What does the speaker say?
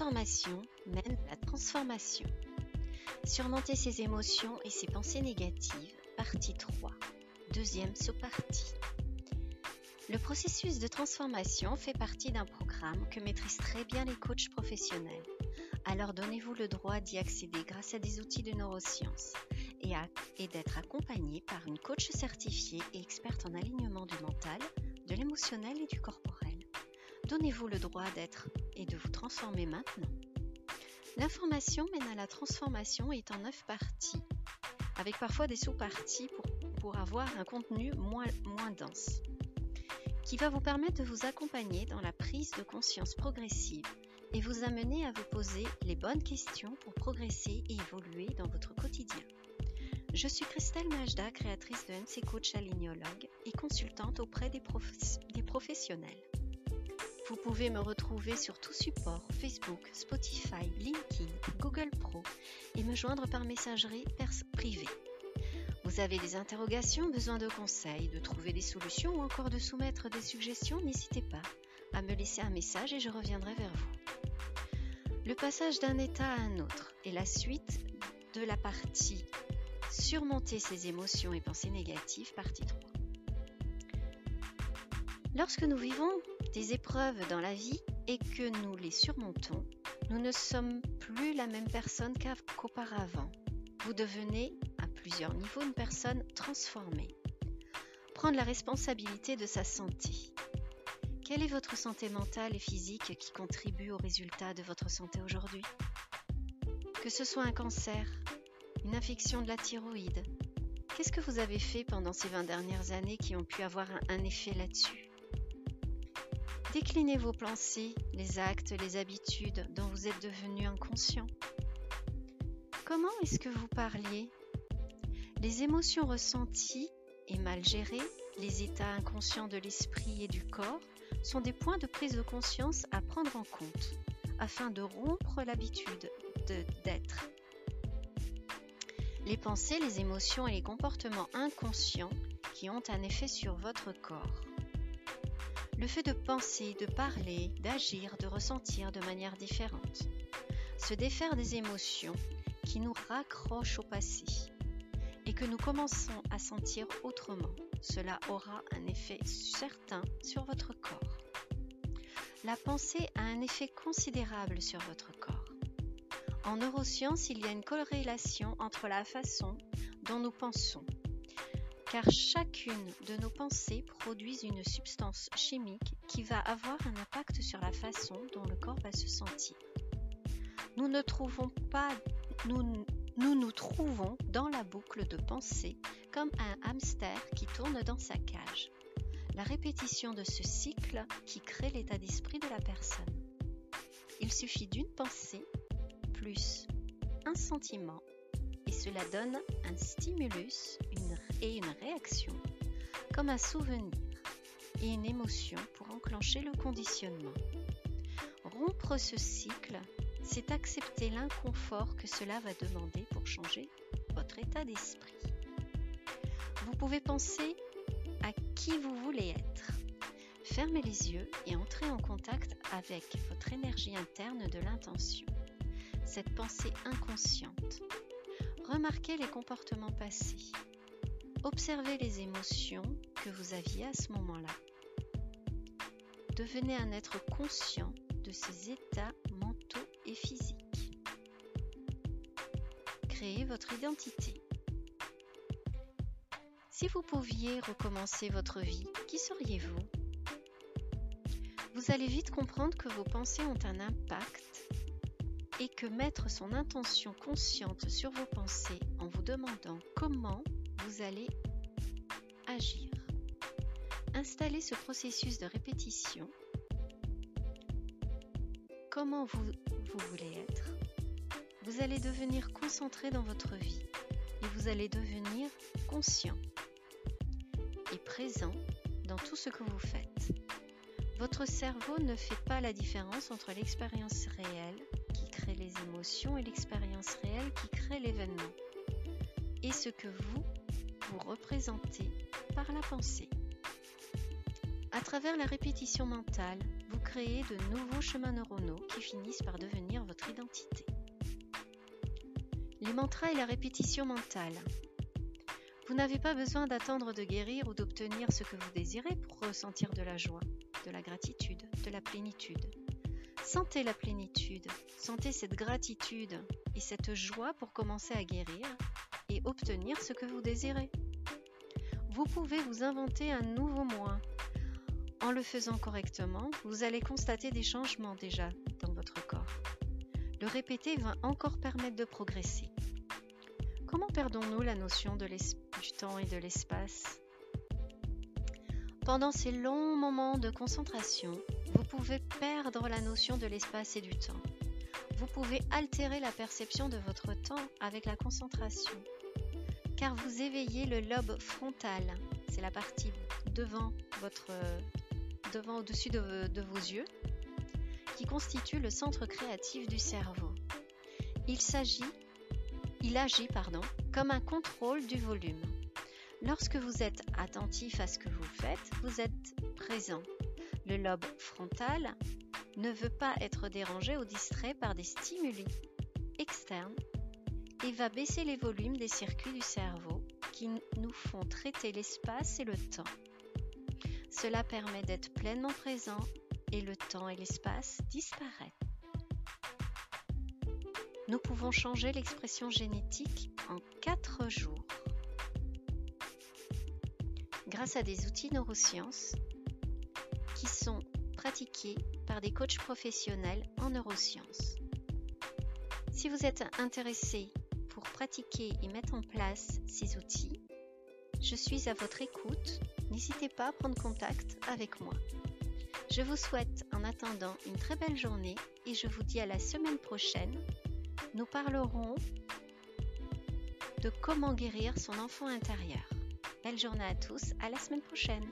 transformation mène à la transformation. Surmonter ses émotions et ses pensées négatives, partie 3, deuxième sous-partie. Le processus de transformation fait partie d'un programme que maîtrisent très bien les coachs professionnels. Alors donnez-vous le droit d'y accéder grâce à des outils de neurosciences et, et d'être accompagné par une coach certifiée et experte en alignement du mental, de l'émotionnel et du corporel. Donnez-vous le droit d'être et de vous transformer maintenant. L'information mène à la transformation est en neuf parties, avec parfois des sous-parties pour, avoir un contenu moins, dense, qui va vous permettre de vous accompagner dans la prise de conscience progressive et vous amener à vous poser les bonnes questions pour progresser et évoluer dans votre quotidien. Je suis Christelle Majda, créatrice de MC Coach Alignologue et consultante auprès des professionnels. Vous pouvez me retrouver sur tout support Facebook, Spotify, LinkedIn, Google Pro et me joindre par messagerie privée. Vous avez des interrogations, besoin de conseils, de trouver des solutions ou encore de soumettre des suggestions, n'hésitez pas à me laisser un message et je reviendrai vers vous. Le passage d'un état à un autre est la suite de la partie Surmonter ses émotions et pensées négatives, partie 3. Lorsque nous vivons des épreuves dans la vie et que nous les surmontons, nous ne sommes plus la même personne qu'auparavant. Vous devenez à plusieurs niveaux une personne transformée. Prendre la responsabilité de sa santé. Quelle est votre santé mentale et physique qui contribue au résultat de votre santé aujourd'hui? Que ce soit un cancer, une infection de la thyroïde, qu'est-ce que vous avez fait pendant ces 20 dernières années qui ont pu avoir un effet là-dessus? Déclinez vos pensées, les actes, les habitudes dont vous êtes devenu inconscient. Comment est-ce que vous parliez? Les émotions ressenties et mal gérées, les états inconscients de l'esprit et du corps sont des points de prise de conscience à prendre en compte afin de rompre l'habitude d'être. Les pensées, les émotions et les comportements inconscients qui ont un effet sur votre corps. Le fait de penser, de parler, d'agir, de ressentir de manière différente. Se défaire des émotions qui nous raccrochent au passé et que nous commençons à sentir autrement. Cela aura un effet certain sur votre corps. La pensée a un effet considérable sur votre corps. En neurosciences, il y a une corrélation entre la façon dont nous pensons car chacune de nos pensées produit une substance chimique qui va avoir un impact sur la façon dont le corps va se sentir. Nous ne trouvons pas, nous, nous trouvons dans la boucle de pensée comme un hamster qui tourne dans sa cage. La répétition de ce cycle qui crée l'état d'esprit de la personne. Il suffit d'une pensée plus un sentiment et cela donne un stimulus une, et une réaction, comme un souvenir et une émotion pour enclencher le conditionnement. Rompre ce cycle, c'est accepter l'inconfort que cela va demander pour changer votre état d'esprit. Vous pouvez penser à qui vous voulez être. Fermez les yeux et entrez en contact avec votre énergie interne de l'intention. Cette pensée inconsciente Remarquez les comportements passés. Observez les émotions que vous aviez à ce moment-là. Devenez un être conscient de ces états mentaux et physiques. Créez votre identité. Si vous pouviez recommencer votre vie, qui seriez-vous? Vous allez vite comprendre que vos pensées ont un impact et que mettre son intention consciente sur vos pensées en vous demandant comment vous allez agir. Installez ce processus de répétition. Comment vous, voulez être Vous allez devenir concentré dans votre vie et vous allez devenir conscient et présent dans tout ce que vous faites. Votre cerveau ne fait pas la différence entre l'expérience réelle les émotions et l'expérience réelle qui crée l'événement, et ce que vous, vous représentez par la pensée. À travers la répétition mentale, vous créez de nouveaux chemins neuronaux qui finissent par devenir votre identité. Les mantras et la répétition mentale. Vous n'avez pas besoin d'attendre de guérir ou d'obtenir ce que vous désirez pour ressentir de la joie, de la gratitude, de la plénitude. Sentez la plénitude, sentez cette gratitude et cette joie pour commencer à guérir et obtenir ce que vous désirez. Vous pouvez vous inventer un nouveau moi. En le faisant correctement, vous allez constater des changements déjà dans votre corps. Le répéter va encore permettre de progresser. Comment perdons-nous la notion du temps et de l'espace? Pendant ces longs moments de concentration, vous pouvez perdre la notion de l'espace et du temps. Vous pouvez altérer la perception de votre temps avec la concentration car vous éveillez le lobe frontal. C'est la partie devant votre devant au-dessus de, vos yeux qui constitue le centre créatif du cerveau. Il s'agit il agit pardon, comme un contrôle du volume. Lorsque vous êtes attentif à ce que vous faites, vous êtes présent. Le lobe frontal ne veut pas être dérangé ou distrait par des stimuli externes et va baisser les volumes des circuits du cerveau qui nous font traiter l'espace et le temps. Cela permet d'être pleinement présent et le temps et l'espace disparaissent. Nous pouvons changer l'expression génétique en 4 jours grâce à des outils neurosciences qui sont pratiqués par des coachs professionnels en neurosciences. Si vous êtes intéressé pratiquer et mettre en place ces outils. Je suis à votre écoute. N'hésitez pas à prendre contact avec moi. Je vous souhaite en attendant une très belle journée et je vous dis à la semaine prochaine. Nous parlerons de comment guérir son enfant intérieur. Belle journée à tous, à la semaine prochaine.